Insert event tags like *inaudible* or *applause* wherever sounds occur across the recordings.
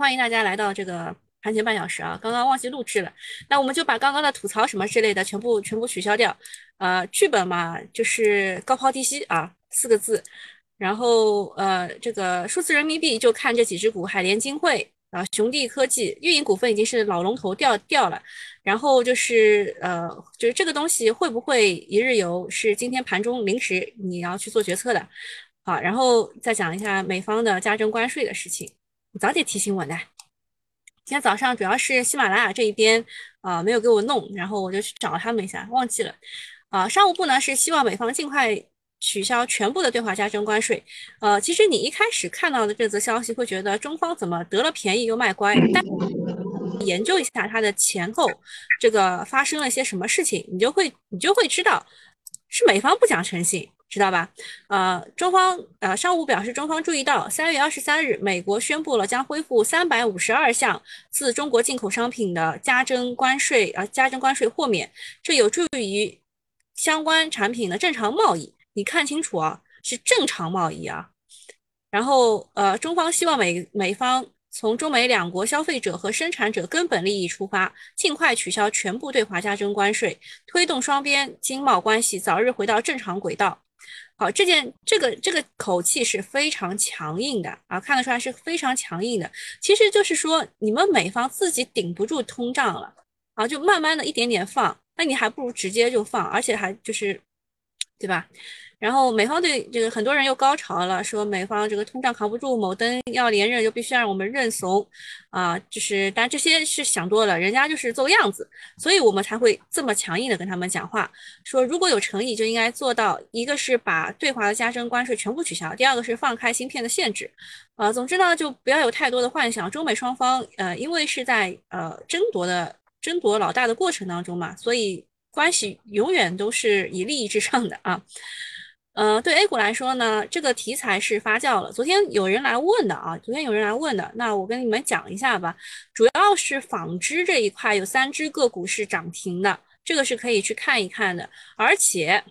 欢迎大家来到这个盘前半小时啊！刚刚忘记录制了，那我们就把刚刚的吐槽什么之类的全部全部取消掉。呃，剧本嘛，就是高抛低吸啊，四个字。然后呃，这个数字人民币就看这几只股：海联金汇啊、雄地科技、运营股份已经是老龙头掉掉了。然后就是呃，就是这个东西会不会一日游，是今天盘中临时你要去做决策的。好，然后再讲一下美方的加征关税的事情。你早点提醒我呢。今天早上主要是喜马拉雅这一边啊没有给我弄，然后我就去找他们一下，忘记了。啊，商务部呢是希望美方尽快取消全部的对华加征关税。呃，其实你一开始看到的这则消息，会觉得中方怎么得了便宜又卖乖？但研究一下它的前后，这个发生了些什么事情，你就会你就会知道是美方不讲诚信。知道吧？呃，中方呃，商务部表示，中方注意到，三月二十三日，美国宣布了将恢复三百五十二项自中国进口商品的加征关税，呃，加征关税豁免，这有助于相关产品的正常贸易。你看清楚啊，是正常贸易啊。然后，呃，中方希望美美方。从中美两国消费者和生产者根本利益出发，尽快取消全部对华加征关税，推动双边经贸关系早日回到正常轨道。好，这件这个这个口气是非常强硬的啊，看得出来是非常强硬的。其实就是说，你们美方自己顶不住通胀了啊，就慢慢的一点点放，那你还不如直接就放，而且还就是，对吧？然后美方对这个很多人又高潮了，说美方这个通胀扛不住，某登要连任就必须让我们认怂，啊，就是但这些是想多了，人家就是做样子，所以我们才会这么强硬的跟他们讲话，说如果有诚意就应该做到，一个是把对华的加征关税全部取消，第二个是放开芯片的限制，啊，总之呢就不要有太多的幻想，中美双方呃因为是在呃争夺的争夺老大的过程当中嘛，所以关系永远都是以利益至上的啊。呃，对 A 股来说呢，这个题材是发酵了。昨天有人来问的啊，昨天有人来问的，那我跟你们讲一下吧。主要是纺织这一块有三只个股是涨停的，这个是可以去看一看的。而且，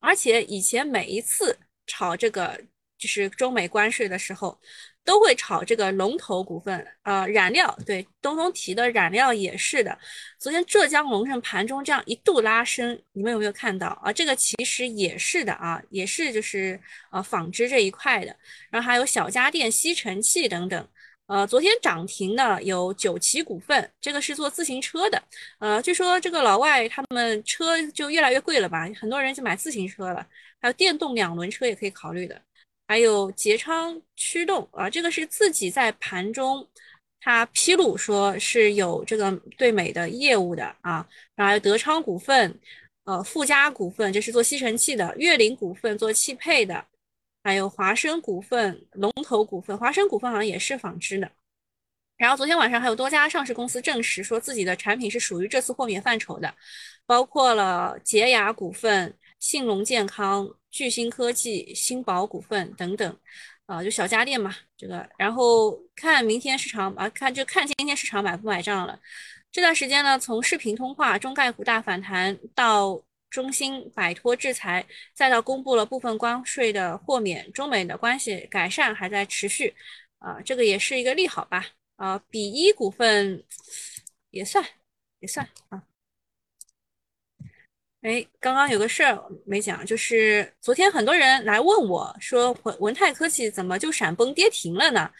而且以前每一次炒这个就是中美关税的时候。都会炒这个龙头股份，呃，染料对东东提的染料也是的。昨天浙江龙盛盘中这样一度拉升，你们有没有看到啊？这个其实也是的啊，也是就是呃纺织这一块的。然后还有小家电、吸尘器等等。呃，昨天涨停的有九旗股份，这个是做自行车的。呃，据说这个老外他们车就越来越贵了吧，很多人就买自行车了。还有电动两轮车也可以考虑的。还有捷昌驱动啊，这个是自己在盘中，他披露说是有这个对美的业务的啊。然后还有德昌股份，呃，富嘉股份，这是做吸尘器的；粤林股份做汽配的；还有华生股份、龙头股份，华生股份好像也是纺织的。然后昨天晚上还有多家上市公司证实说自己的产品是属于这次豁免范畴的，包括了洁雅股份、信隆健康。巨星科技、新宝股份等等，啊，就小家电嘛，这个，然后看明天市场啊，看就看今天市场买不买账了。这段时间呢，从视频通话、中概股大反弹到中兴摆脱制裁，再到公布了部分关税的豁免，中美的关系改善还在持续，啊，这个也是一个利好吧？啊，比一股份也算也算啊。哎，刚刚有个事儿没讲，就是昨天很多人来问我说，文文泰科技怎么就闪崩跌停了呢？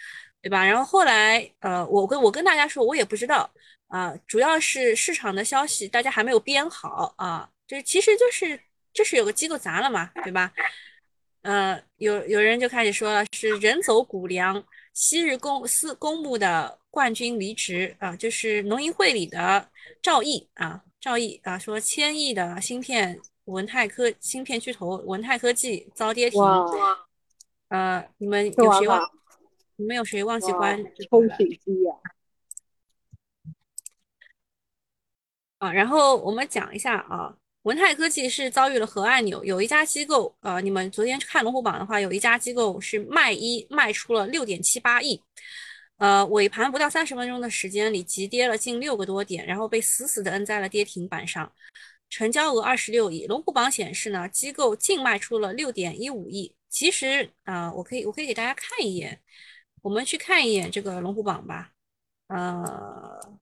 对吧？然后后来，呃，我跟我跟大家说，我也不知道啊，主要是市场的消息大家还没有编好啊，就是其实就是就是有个机构砸了嘛，对吧？呃，有有人就开始说了，是人走谷粮，昔日公司公募的冠军离职啊，就是农银汇里的赵毅啊。赵毅啊，说千亿的芯片文泰科芯片巨头文泰科技遭跌停。呃，你们有谁忘？你们有谁忘记关？抽水机呀！啊，然后我们讲一下啊，文泰科技是遭遇了核按钮，有一家机构，啊，你们昨天看龙虎榜的话，有一家机构是卖一卖出了六点七八亿。呃，尾盘不到三十分钟的时间里，急跌了近六个多点，然后被死死的摁在了跌停板上。成交额二十六亿。龙虎榜显示呢，机构净卖出了六点一五亿。其实啊，我可以我可以给大家看一眼，我们去看一眼这个龙虎榜吧。呃，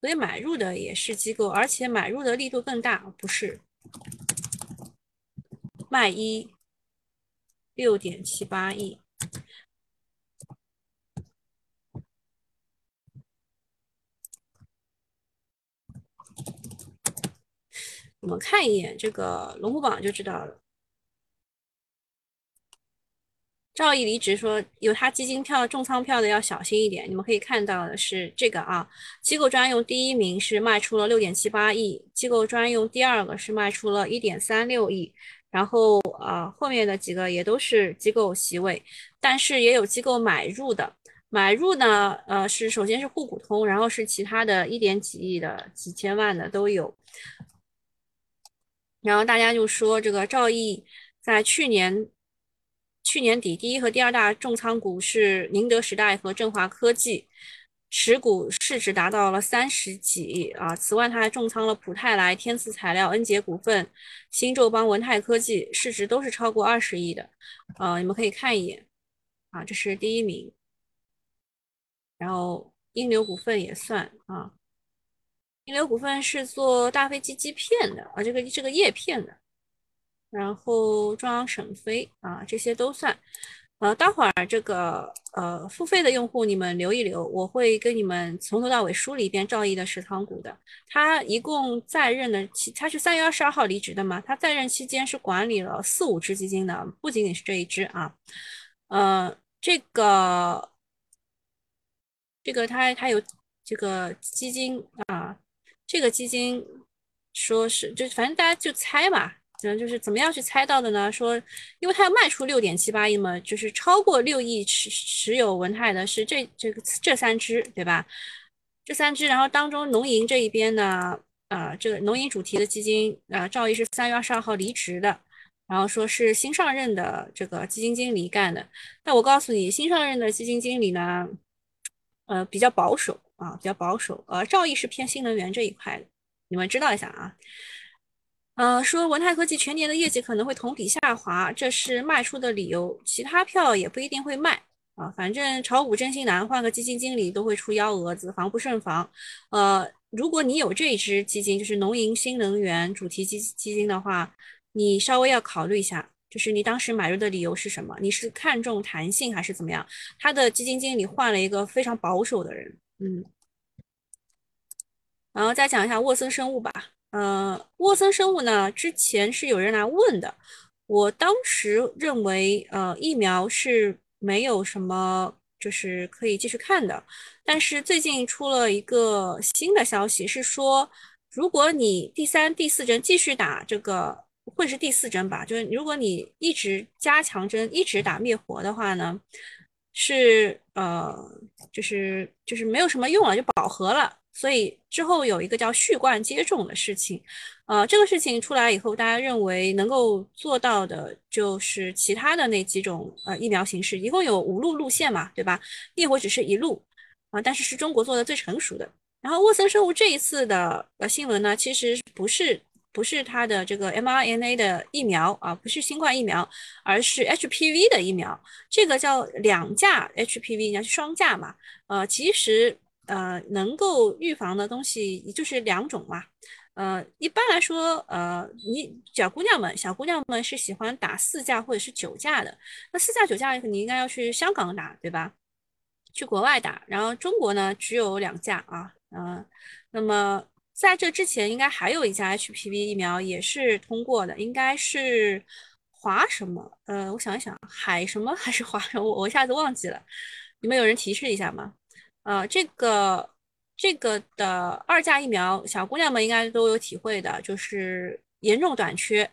所以买入的也是机构，而且买入的力度更大，不是卖一六点七八亿。我们看一眼这个龙虎榜就知道了。赵毅离职说，有他基金票重仓票的要小心一点。你们可以看到的是这个啊，机构专用第一名是卖出了六点七八亿，机构专用第二个是卖出了一点三六亿，然后啊后面的几个也都是机构席位，但是也有机构买入的，买入呢，呃是首先是沪股通，然后是其他的一点几亿的、几千万的都有。然后大家就说这个赵毅在去年。去年底，第一和第二大重仓股是宁德时代和振华科技，持股市值达到了三十几亿啊。此外，他还重仓了普泰来、天赐材料、恩捷股份、新宙邦、文泰科技，市值都是超过二十亿的。呃，你们可以看一眼啊，这是第一名。然后英流股份也算啊，英流股份是做大飞机机片的啊，这个这个叶片的。然后中央省飞啊，这些都算。呃，待会儿这个呃付费的用户你们留一留，我会跟你们从头到尾梳理一遍赵毅的持仓股的。他一共在任的期，他是三月二十二号离职的嘛？他在任期间是管理了四五只基金的，不仅仅是这一只啊。呃，这个这个他他有这个基金啊，这个基金说是就反正大家就猜嘛。嗯，就是怎么样去猜到的呢？说，因为它要卖出六点七八亿嘛，就是超过六亿持持有文泰的是这这个这三只，对吧？这三只，然后当中农银这一边呢，啊，这个农银主题的基金，啊，赵毅是三月二十二号离职的，然后说是新上任的这个基金经理干的。但我告诉你，新上任的基金经理呢，呃，比较保守啊，比较保守。呃，赵毅是偏新能源这一块的，你们知道一下啊。呃，说文泰科技全年的业绩可能会同比下滑，这是卖出的理由，其他票也不一定会卖啊。反正炒股真心难，换个基金经理都会出幺蛾子，防不胜防。呃，如果你有这支基金，就是农银新能源主题基基金的话，你稍微要考虑一下，就是你当时买入的理由是什么？你是看重弹性还是怎么样？他的基金经理换了一个非常保守的人，嗯。然后再讲一下沃森生物吧。呃，沃森生物呢，之前是有人来问的，我当时认为，呃，疫苗是没有什么，就是可以继续看的。但是最近出了一个新的消息，是说，如果你第三、第四针继续打这个，会是第四针吧？就是如果你一直加强针，一直打灭活的话呢，是呃，就是就是没有什么用了，就饱和了。所以之后有一个叫续贯接种的事情，呃，这个事情出来以后，大家认为能够做到的就是其他的那几种呃疫苗形式，一共有五路路线嘛，对吧？灭活只是一路啊，但是是中国做的最成熟的。然后沃森生物这一次的呃新闻呢，其实不是不是它的这个 mRNA 的疫苗啊，不是新冠疫苗，而是 HPV 的疫苗，这个叫两价 HPV，应该是双价嘛，呃，其实。呃，能够预防的东西就是两种嘛。呃，一般来说，呃，你小姑娘们、小姑娘们是喜欢打四价或者是九价的。那四价、九价你应该要去香港打，对吧？去国外打。然后中国呢，只有两价啊。嗯，那么在这之前，应该还有一家 HPV 疫苗也是通过的，应该是华什么？呃，我想一想，海什么 *laughs* 还是华什么？我我一下子忘记了。你们有人提示一下吗？呃，这个这个的二价疫苗，小姑娘们应该都有体会的，就是严重短缺。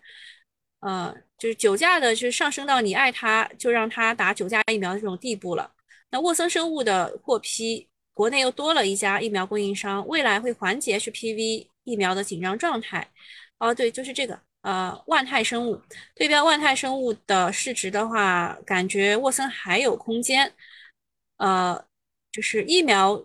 呃，就是九价的，就是上升到你爱他就让他打九价疫苗这种地步了。那沃森生物的获批，国内又多了一家疫苗供应商，未来会缓解 HPV 疫苗的紧张状态。哦，对，就是这个，呃，万泰生物对标万泰生物的市值的话，感觉沃森还有空间。呃。就是疫苗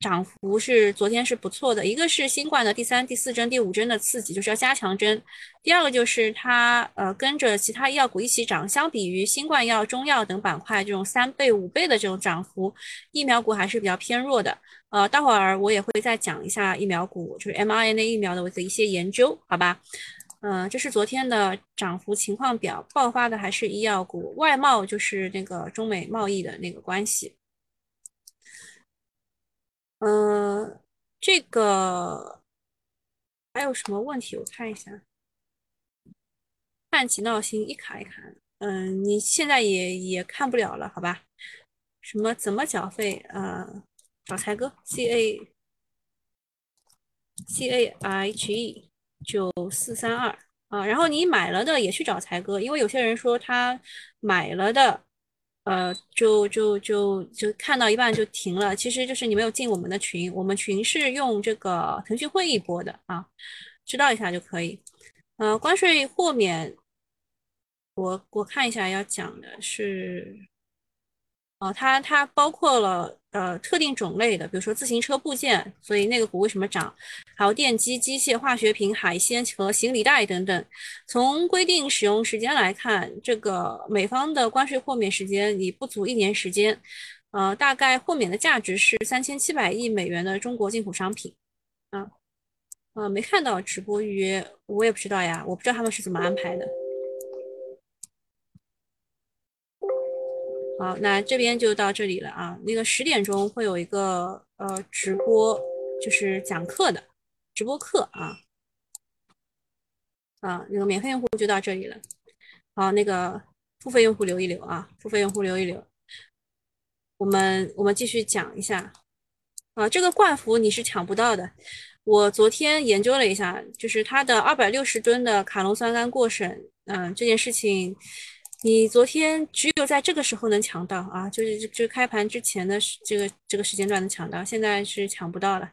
涨幅是昨天是不错的，一个是新冠的第三、第四针、第五针的刺激，就是要加强针；第二个就是它呃跟着其他医药股一起涨，相比于新冠药、中药等板块这种三倍、五倍的这种涨幅，疫苗股还是比较偏弱的。呃，待会儿我也会再讲一下疫苗股，就是 mRNA 疫苗的我的一些研究，好吧？嗯，这是昨天的涨幅情况表，爆发的还是医药股，外贸就是那个中美贸易的那个关系。嗯，这个还有什么问题？我看一下。看起闹心，一卡一卡。嗯，你现在也也看不了了，好吧？什么怎么缴费？呃，找财哥，C A C A H E 九四三二啊。然后你买了的也去找财哥，因为有些人说他买了的。呃，就就就就看到一半就停了，其实就是你没有进我们的群，我们群是用这个腾讯会议播的啊，知道一下就可以。呃，关税豁免，我我看一下要讲的是。哦，它它包括了呃特定种类的，比如说自行车部件，所以那个股为什么涨？还有电机、机械、化学品、海鲜和行李袋等等。从规定使用时间来看，这个美方的关税豁免时间已不足一年时间，呃，大概豁免的价值是三千七百亿美元的中国进口商品。啊，呃，没看到直播预约，我也不知道呀，我不知道他们是怎么安排的。好，那这边就到这里了啊。那个十点钟会有一个呃直播，就是讲课的直播课啊。啊，那个免费用户就到这里了。好，那个付费用户留一留啊，付费用户留一留。我们我们继续讲一下啊，这个冠服你是抢不到的。我昨天研究了一下，就是它的二百六十吨的卡农酸酐过审，嗯，这件事情。你昨天只有在这个时候能抢到啊，就是就开盘之前的这个这个时间段能抢到，现在是抢不到了。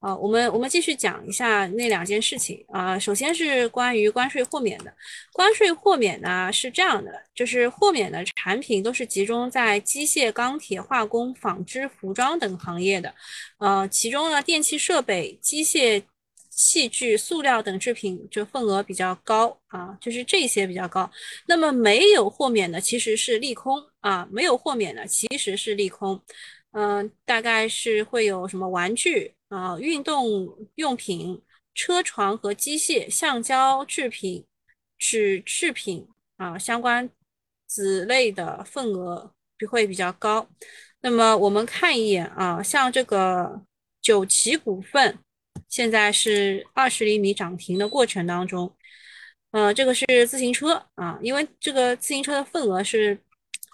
好，我们我们继续讲一下那两件事情啊。首先是关于关税豁免的，关税豁免呢是这样的，就是豁免的产品都是集中在机械、钢铁、化工、纺织、服装等行业的，呃，其中呢电气设备、机械。器具、塑料等制品就份额比较高啊，就是这些比较高。那么没有豁免的其实是利空啊，没有豁免的其实是利空。嗯，大概是会有什么玩具啊、运动用品、车床和机械、橡胶制品、纸制品啊相关子类的份额会比较高。那么我们看一眼啊，像这个九旗股份。现在是二十厘米涨停的过程当中，呃，这个是自行车啊，因为这个自行车的份额是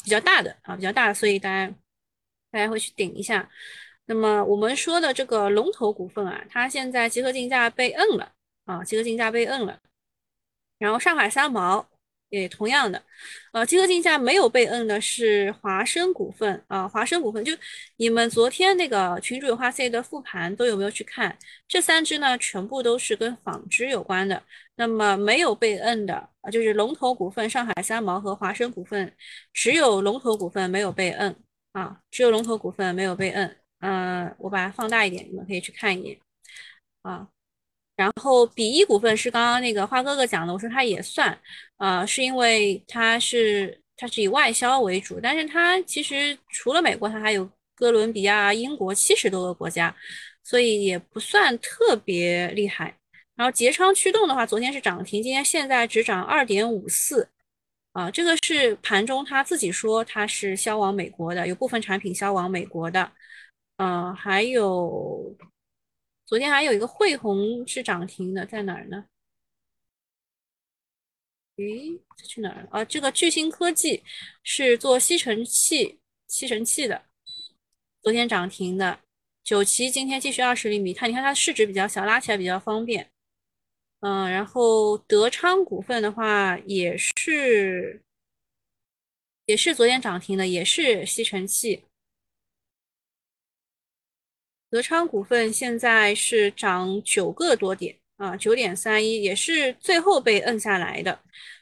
比较大的啊，比较大，所以大家大家会去顶一下。那么我们说的这个龙头股份啊，它现在集合竞价被摁了啊，集合竞价被摁了，然后上海三毛。也同样的，呃，集合竞价没有被摁的是华生股份啊，华生股份就你们昨天那个群主有话 C 的复盘都有没有去看？这三只呢，全部都是跟纺织有关的。那么没有被摁的啊，就是龙头股份上海三毛和华生股份，只有龙头股份没有被摁啊，只有龙头股份没有被摁。嗯，我把它放大一点，你们可以去看一眼啊。然后比一股份是刚刚那个花哥哥讲的，我说它也算，呃，是因为它是它是以外销为主，但是它其实除了美国，它还有哥伦比亚、英国七十多个国家，所以也不算特别厉害。然后捷昌驱动的话，昨天是涨停，今天现在只涨二点五四，啊，这个是盘中他自己说它是销往美国的，有部分产品销往美国的，嗯，还有。昨天还有一个汇鸿是涨停的，在哪儿呢？诶，这去哪儿了？啊，这个巨星科技是做吸尘器、吸尘器的，昨天涨停的。九旗今天继续二十厘米，它你看它市值比较小，拉起来比较方便。嗯，然后德昌股份的话也是，也是昨天涨停的，也是吸尘器。德昌股份现在是涨九个多点啊，九点三一，也是最后被摁下来的。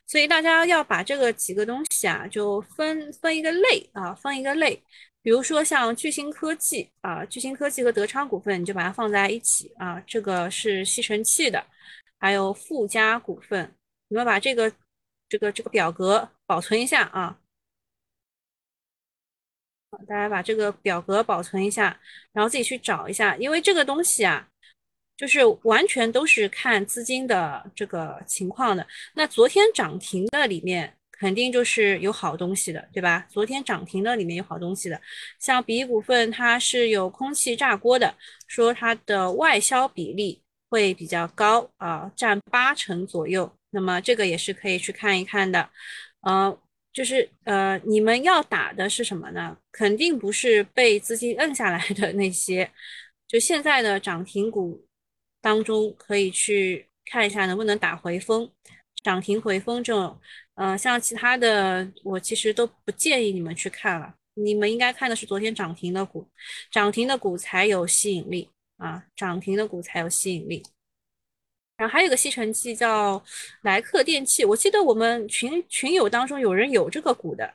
所以大家要把这个几个东西啊，就分分一个类啊，分一个类。比如说像巨星科技啊，巨星科技和德昌股份，你就把它放在一起啊，这个是吸尘器的，还有富嘉股份，你们把这个这个这个表格保存一下啊。大家把这个表格保存一下，然后自己去找一下，因为这个东西啊，就是完全都是看资金的这个情况的。那昨天涨停的里面肯定就是有好东西的，对吧？昨天涨停的里面有好东西的，像比股份它是有空气炸锅的，说它的外销比例会比较高啊，占八成左右。那么这个也是可以去看一看的，嗯。就是呃，你们要打的是什么呢？肯定不是被资金摁下来的那些，就现在的涨停股当中，可以去看一下能不能打回风，涨停回风这种，呃，像其他的，我其实都不建议你们去看了。你们应该看的是昨天涨停的股，涨停的股才有吸引力啊，涨停的股才有吸引力。然后还有个吸尘器叫莱克电器，我记得我们群群友当中有人有这个股的，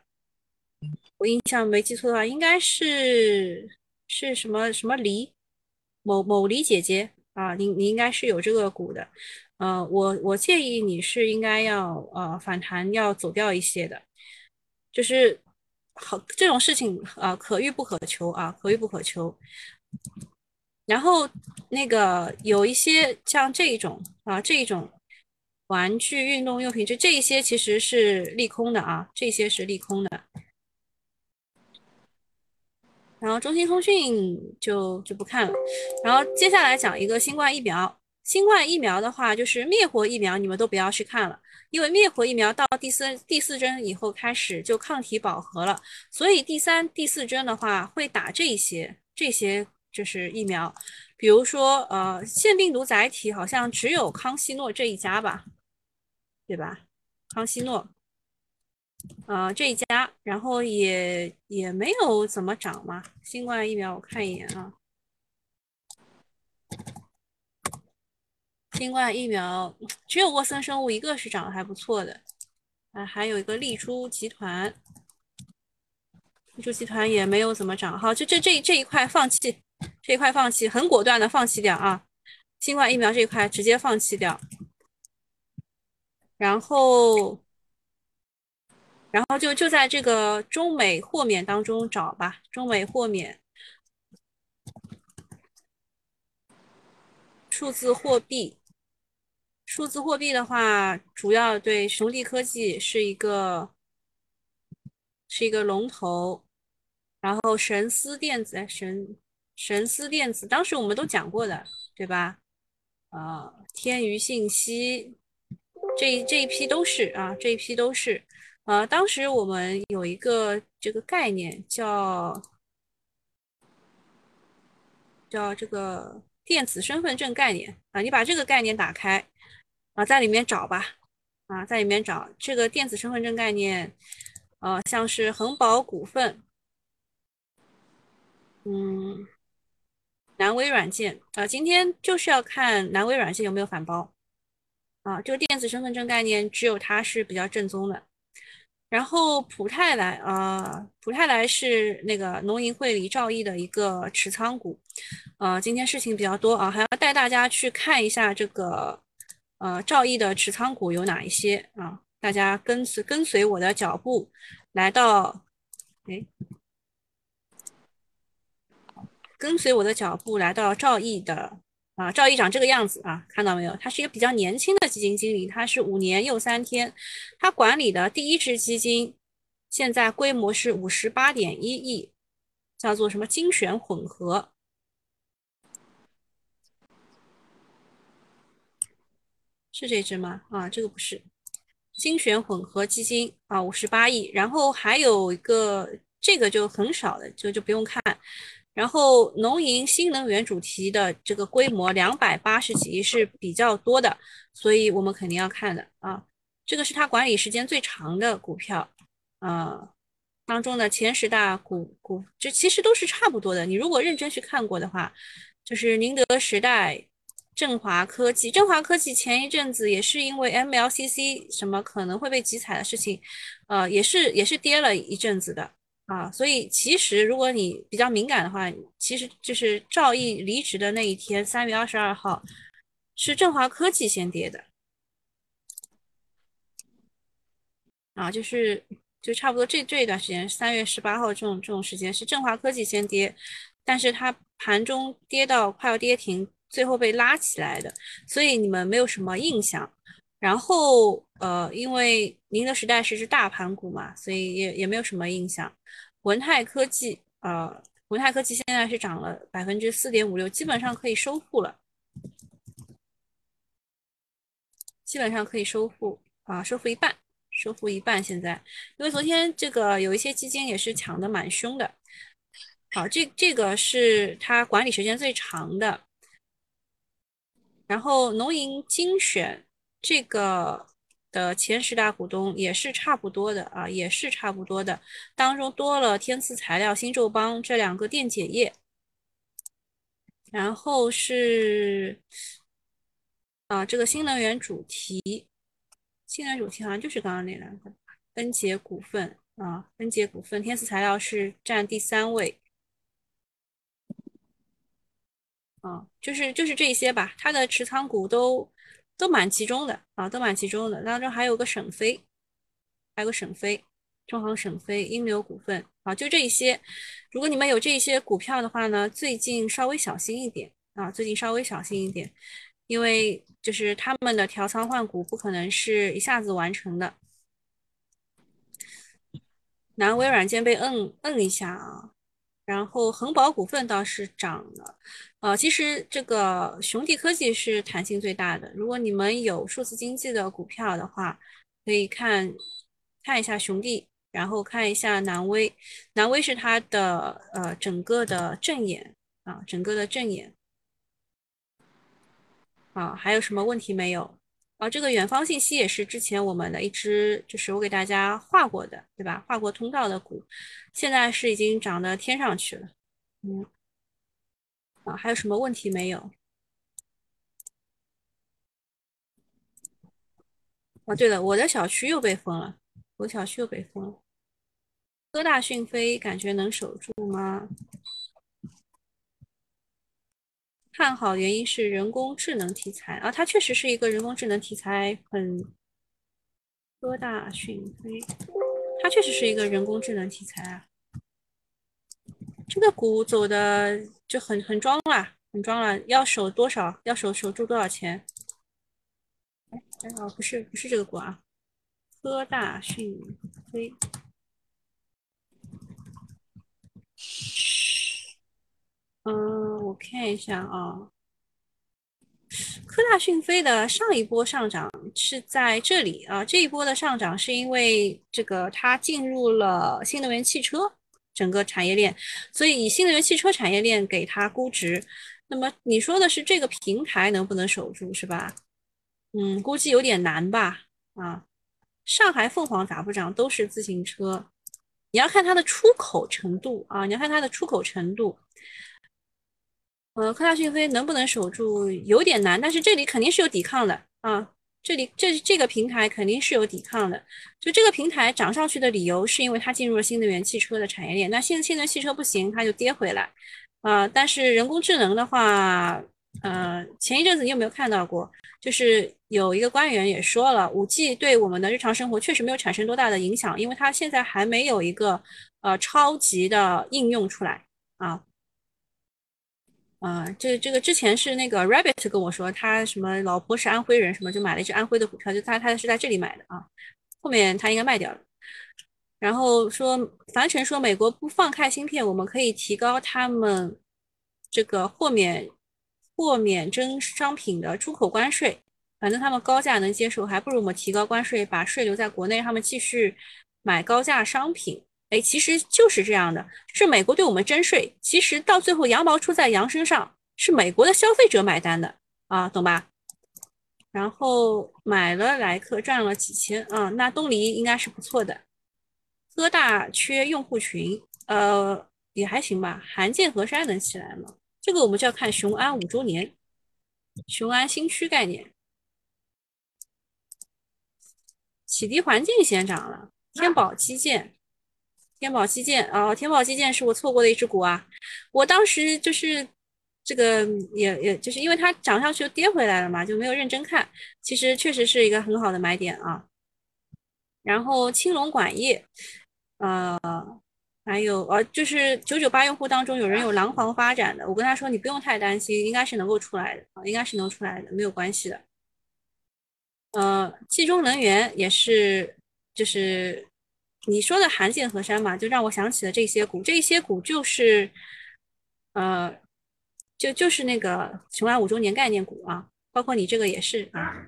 我印象没记错的话，应该是是什么什么黎某某黎姐姐啊，你你应该是有这个股的，呃，我我建议你是应该要呃反弹要走掉一些的，就是好这种事情啊可遇不可求啊，可遇不可求。然后那个有一些像这一种啊，这一种玩具运动用品，就这一些其实是利空的啊，这些是利空的。然后中兴通讯就就不看了。然后接下来讲一个新冠疫苗，新冠疫苗的话，就是灭活疫苗，你们都不要去看了，因为灭活疫苗到第四第四针以后开始就抗体饱和了，所以第三、第四针的话会打这些这些。就是疫苗，比如说，呃，腺病毒载体好像只有康希诺这一家吧，对吧？康希诺，呃，这一家，然后也也没有怎么涨嘛。新冠疫苗我看一眼啊，新冠疫苗只有沃森生物一个是涨得还不错的，啊，还有一个丽珠集团，丽珠集团也没有怎么涨。好，就这这这一块放弃。这一块放弃，很果断的放弃掉啊！新冠疫苗这一块直接放弃掉，然后，然后就就在这个中美豁免当中找吧。中美豁免，数字货币，数字货币的话，主要对雄地科技是一个是一个龙头，然后神思电子，神。神思电子，当时我们都讲过的，对吧？啊，天娱信息，这这一批都是啊，这一批都是。呃，当时我们有一个这个概念叫叫这个电子身份证概念啊，你把这个概念打开啊，在里面找吧啊，在里面找这个电子身份证概念，呃，像是恒宝股份，嗯。南威软件啊，今天就是要看南威软件有没有反包啊。这个电子身份证概念只有它是比较正宗的。然后普泰来啊，普泰来是那个农银汇里兆易的一个持仓股。呃，今天事情比较多啊，还要带大家去看一下这个呃兆易的持仓股有哪一些啊。大家跟随跟随我的脚步来到，哎。跟随我的脚步来到赵毅的啊，赵毅长这个样子啊，看到没有？他是一个比较年轻的基金经理，他是五年又三天，他管理的第一支基金现在规模是五十八点一亿，叫做什么精选混合？是这支吗？啊，这个不是精选混合基金啊，五十八亿，然后还有一个这个就很少的，就就不用看。然后农银新能源主题的这个规模两百八十几亿是比较多的，所以我们肯定要看的啊。这个是它管理时间最长的股票，啊，当中的前十大股股，这其实都是差不多的。你如果认真去看过的话，就是宁德时代、振华科技，振华科技前一阵子也是因为 MLCC 什么可能会被集采的事情，呃，也是也是跌了一阵子的啊。所以其实如果你比较敏感的话，其实就是赵毅离职的那一天，三月二十二号，是振华科技先跌的啊，就是就差不多这这一段时间，三月十八号这种这种时间是振华科技先跌，但是它盘中跌到快要跌停。最后被拉起来的，所以你们没有什么印象。然后，呃，因为宁德时代是只大盘股嘛，所以也也没有什么印象。文泰科技，呃，文泰科技现在是涨了百分之四点五六，基本上可以收复了，基本上可以收复啊，收复一半，收复一半。现在，因为昨天这个有一些基金也是抢的蛮凶的。好，这这个是它管理时间最长的。然后农银精选这个的前十大股东也是差不多的啊，也是差不多的，当中多了天赐材料、新宙邦这两个电解液。然后是啊，这个新能源主题，新能源主题好像就是刚刚那两个，恩捷股份啊，恩捷股份、天赐材料是占第三位。啊，就是就是这些吧，它的持仓股都都蛮集中的啊，都蛮集中的。当中还有个沈飞，还有个沈飞，中航沈飞、英牛股份啊，就这一些。如果你们有这些股票的话呢，最近稍微小心一点啊，最近稍微小心一点，因为就是他们的调仓换股不可能是一下子完成的。南威软件被摁摁一下啊。然后恒宝股份倒是涨了，呃，其实这个雄地科技是弹性最大的。如果你们有数字经济的股票的话，可以看看一下雄地，然后看一下南威，南威是它的呃整个的正眼啊，整个的正眼啊，还有什么问题没有？啊，这个远方信息也是之前我们的一只，就是我给大家画过的，对吧？画过通道的股，现在是已经涨到天上去了。嗯，啊，还有什么问题没有？哦，对了，我的小区又被封了，我小区又被封了。科大讯飞感觉能守住吗？看好原因是人工智能题材啊，它确实是一个人工智能题材很。科大讯飞，它确实是一个人工智能题材啊。这个股走的就很很装了，很装了。要守多少？要守守住多少钱？哎哎哦，不是不是这个股啊，科大讯飞。嗯，我看一下啊，科大讯飞的上一波上涨是在这里啊，这一波的上涨是因为这个它进入了新能源汽车整个产业链，所以以新能源汽车产业链给它估值。那么你说的是这个平台能不能守住是吧？嗯，估计有点难吧啊。上海凤凰咋不涨？都是自行车，你要看它的出口程度啊，你要看它的出口程度。呃，科大讯飞能不能守住有点难，但是这里肯定是有抵抗的啊。这里这这个平台肯定是有抵抗的，就这个平台涨上去的理由是因为它进入了新能源汽车的产业链。那现新能源汽车不行，它就跌回来啊。但是人工智能的话，呃，前一阵子你有没有看到过？就是有一个官员也说了，五 G 对我们的日常生活确实没有产生多大的影响，因为它现在还没有一个呃超级的应用出来啊。啊，这这个之前是那个 Rabbit 跟我说，他什么老婆是安徽人，什么就买了一只安徽的股票，就他他是在这里买的啊，后面他应该卖掉了。然后说樊晨说，美国不放开芯片，我们可以提高他们这个豁免豁免征商品的出口关税，反正他们高价能接受，还不如我们提高关税，把税留在国内，他们继续买高价商品。哎，其实就是这样的，是美国对我们征税，其实到最后羊毛出在羊身上，是美国的消费者买单的啊，懂吧？然后买了莱克赚了几千啊，那东篱应该是不错的。科大缺用户群，呃，也还行吧。韩建河山能起来吗？这个我们就要看雄安五周年。雄安新区概念，启迪环境先涨了，天宝基建，天宝基建啊，天宝基建是我错过的一只股啊，我当时就是这个也也就是因为它涨上去又跌回来了嘛，就没有认真看，其实确实是一个很好的买点啊。然后青龙管业，呃。还有呃，就是九九八用户当中有人有廊坊发展的，我跟他说你不用太担心，应该是能够出来的啊，应该是能出来的，没有关系的。呃，冀中能源也是，就是你说的韩建河山嘛，就让我想起了这些股，这些股就是呃，就就是那个雄安五周年概念股啊，包括你这个也是啊。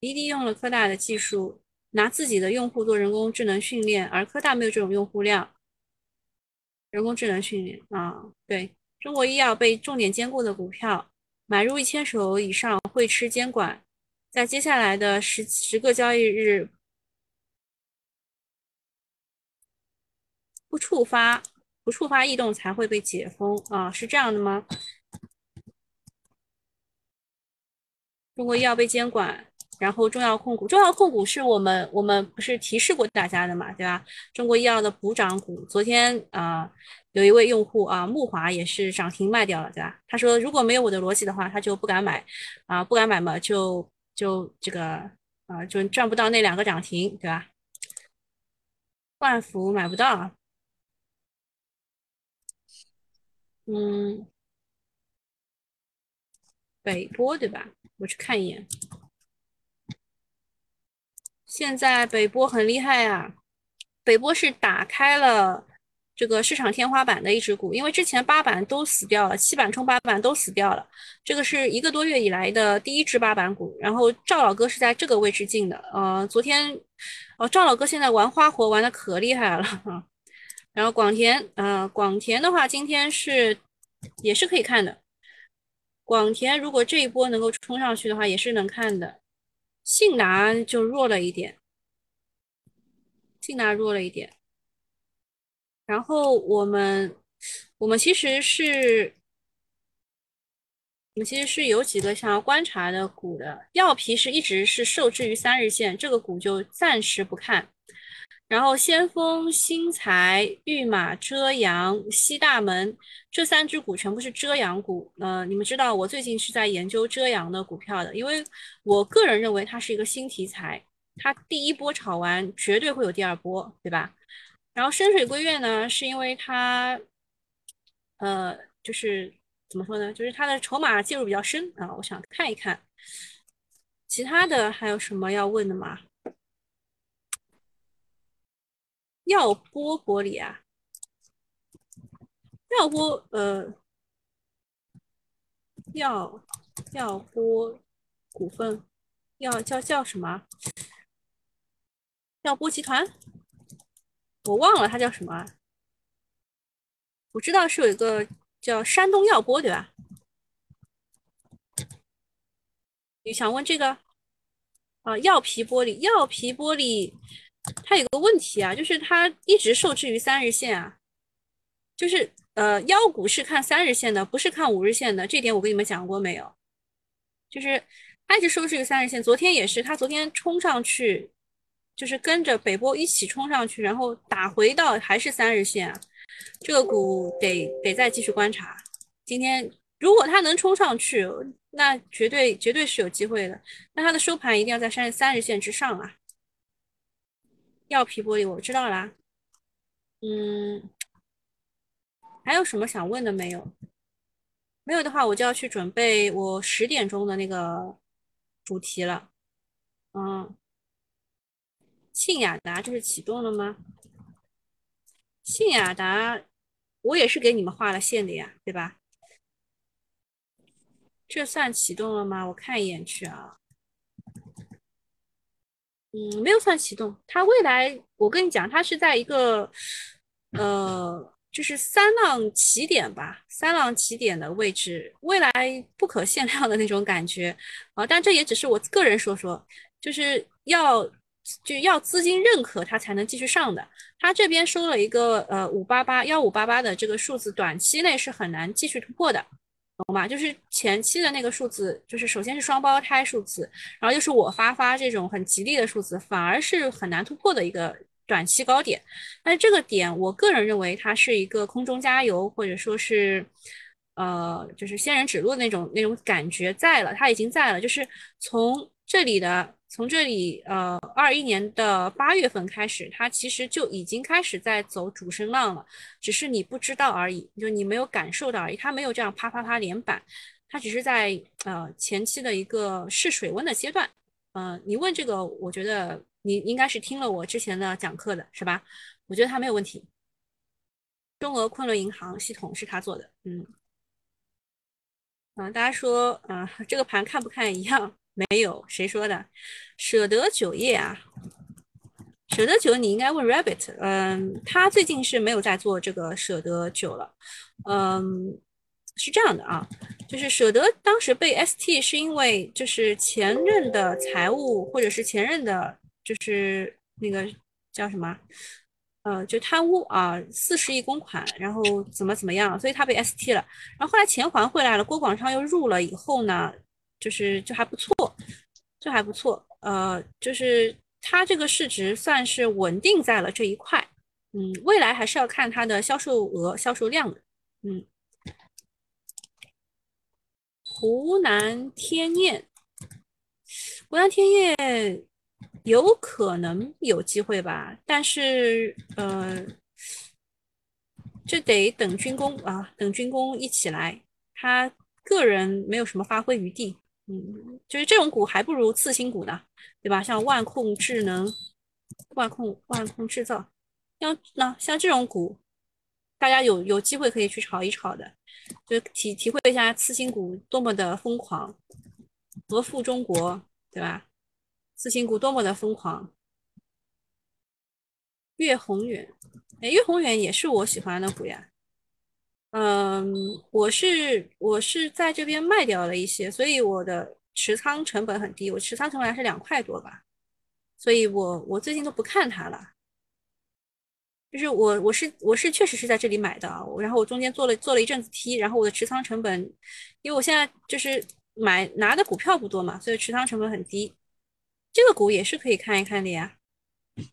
滴滴用了科大的技术。拿自己的用户做人工智能训练，而科大没有这种用户量。人工智能训练啊，对中国医药被重点兼顾的股票，买入一千手以上会吃监管，在接下来的十十个交易日不触发不触发异动才会被解封啊，是这样的吗？中国医药被监管。然后中药控股，中药控股是我们我们不是提示过大家的嘛，对吧？中国医药的补涨股，昨天啊有一位用户啊木华也是涨停卖掉了，对吧？他说如果没有我的逻辑的话，他就不敢买啊，不敢买嘛，就就这个啊就赚不到那两个涨停，对吧？万福买不到，嗯，北波对吧？我去看一眼。现在北波很厉害啊，北波是打开了这个市场天花板的一只股，因为之前八板都死掉了，七板冲八板都死掉了，这个是一个多月以来的第一只八板股。然后赵老哥是在这个位置进的，呃，昨天哦，赵老哥现在玩花活玩的可厉害了啊。然后广田，呃，广田的话今天是也是可以看的，广田如果这一波能够冲上去的话，也是能看的。信达就弱了一点，信达弱了一点。然后我们，我们其实是，我们其实是有几个想要观察的股的。药皮是一直是受制于三日线，这个股就暂时不看。然后先锋、新材、御马、遮阳、西大门这三只股全部是遮阳股。呃，你们知道我最近是在研究遮阳的股票的，因为我个人认为它是一个新题材，它第一波炒完绝对会有第二波，对吧？然后深水归月呢，是因为它，呃，就是怎么说呢？就是它的筹码介入比较深啊，我想看一看。其他的还有什么要问的吗？耀波玻璃啊，耀波呃，耀耀波股份，要叫叫什么？耀波集团，我忘了它叫什么。我知道是有一个叫山东耀波，对吧？你想问这个？啊，药皮玻璃，药皮玻璃。它有个问题啊，就是它一直受制于三日线啊，就是呃，妖股是看三日线的，不是看五日线的，这点我跟你们讲过没有？就是它一直受制于三日线，昨天也是，它昨天冲上去，就是跟着北波一起冲上去，然后打回到还是三日线啊，这个股得得再继续观察。今天如果它能冲上去，那绝对绝对是有机会的，那它的收盘一定要在三三日线之上啊。药皮玻璃我知道啦，嗯，还有什么想问的没有？没有的话，我就要去准备我十点钟的那个主题了。嗯，信雅达就是启动了吗？信雅达，我也是给你们画了线的呀，对吧？这算启动了吗？我看一眼去啊。嗯，没有算启动。它未来，我跟你讲，它是在一个，呃，就是三浪起点吧，三浪起点的位置，未来不可限量的那种感觉啊。但这也只是我个人说说，就是要就要资金认可它才能继续上的。它这边收了一个呃五八八幺五八八的这个数字，短期内是很难继续突破的懂吗？就是前期的那个数字，就是首先是双胞胎数字，然后又是我发发这种很吉利的数字，反而是很难突破的一个短期高点。但是这个点，我个人认为它是一个空中加油，或者说是，呃，就是仙人指路那种那种感觉在了，它已经在了，就是从这里的。从这里，呃，二一年的八月份开始，它其实就已经开始在走主升浪了，只是你不知道而已，就你没有感受到而已。它没有这样啪啪啪连板，它只是在呃前期的一个试水温的阶段。嗯，你问这个，我觉得你应该是听了我之前的讲课的，是吧？我觉得它没有问题。中俄昆仑银行系统是他做的，嗯，嗯，大家说，嗯，这个盘看不看一样？没有谁说的，舍得酒业啊，舍得酒你应该问 Rabbit，嗯，他最近是没有在做这个舍得酒了，嗯，是这样的啊，就是舍得当时被 ST 是因为就是前任的财务或者是前任的，就是那个叫什么，呃，就贪污啊，四十亿公款，然后怎么怎么样，所以他被 ST 了，然后后来钱还回来了，郭广昌又入了以后呢？就是就还不错，就还不错，呃，就是它这个市值算是稳定在了这一块，嗯，未来还是要看它的销售额、销售量的，嗯。湖南天燕，湖南天燕有可能有机会吧，但是呃，这得等军工啊，等军工一起来，他个人没有什么发挥余地。嗯，就是这种股还不如次新股呢，对吧？像万控智能、万控万控制造，像那像这种股，大家有有机会可以去炒一炒的，就体体会一下次新股多么的疯狂，和富中国，对吧？次新股多么的疯狂，粤宏远，哎，粤宏远也是我喜欢的股呀。嗯，我是我是在这边卖掉了一些，所以我的持仓成本很低，我持仓成本还是两块多吧，所以我我最近都不看它了，就是我我是我是确实是在这里买的，然后我中间做了做了一阵子 T，然后我的持仓成本，因为我现在就是买拿的股票不多嘛，所以持仓成本很低，这个股也是可以看一看的呀，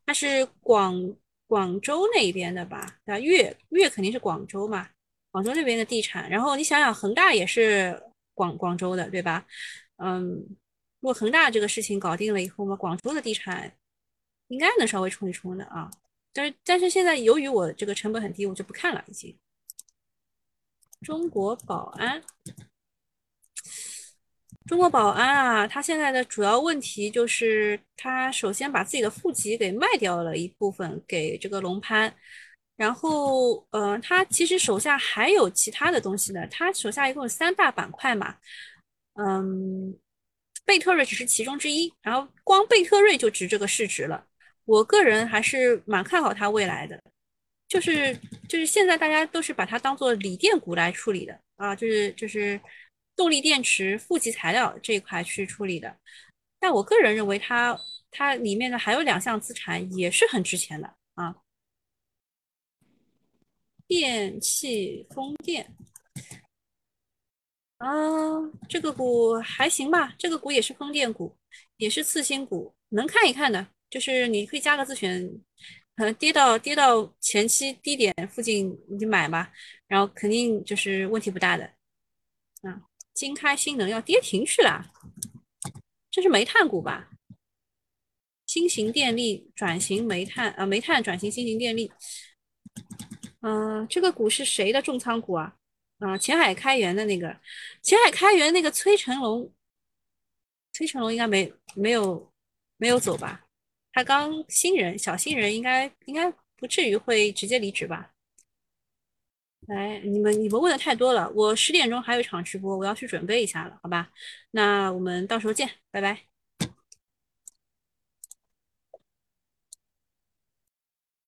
它是广广州那边的吧，啊？粤粤肯定是广州嘛。广州那边的地产，然后你想想，恒大也是广广州的，对吧？嗯，如果恒大这个事情搞定了以后嘛，广州的地产应该能稍微冲一冲的啊。但是但是现在由于我这个成本很低，我就不看了，已经。中国宝安，中国宝安啊，它现在的主要问题就是，它首先把自己的户籍给卖掉了一部分给这个龙潘。然后，呃，他其实手下还有其他的东西的。他手下一共有三大板块嘛，嗯，贝特瑞只是其中之一。然后光贝特瑞就值这个市值了。我个人还是蛮看好它未来的，就是就是现在大家都是把它当做锂电股来处理的啊，就是就是动力电池、负极材料这一块去处理的。但我个人认为它它里面的还有两项资产也是很值钱的啊。电气风电啊，这个股还行吧？这个股也是风电股，也是次新股，能看一看的。就是你可以加个自选，可能跌到跌到前期低点附近你就买吧，然后肯定就是问题不大的。啊，金开新能要跌停去了，这是煤炭股吧？新型电力转型煤炭啊，煤炭转型新型电力。嗯，这个股是谁的重仓股啊？啊，前海开源的那个，前海开源那个崔成龙，崔成龙应该没没有没有走吧？他刚新人，小新人，应该应该不至于会直接离职吧？来，你们你们问的太多了，我十点钟还有一场直播，我要去准备一下了，好吧？那我们到时候见，拜拜。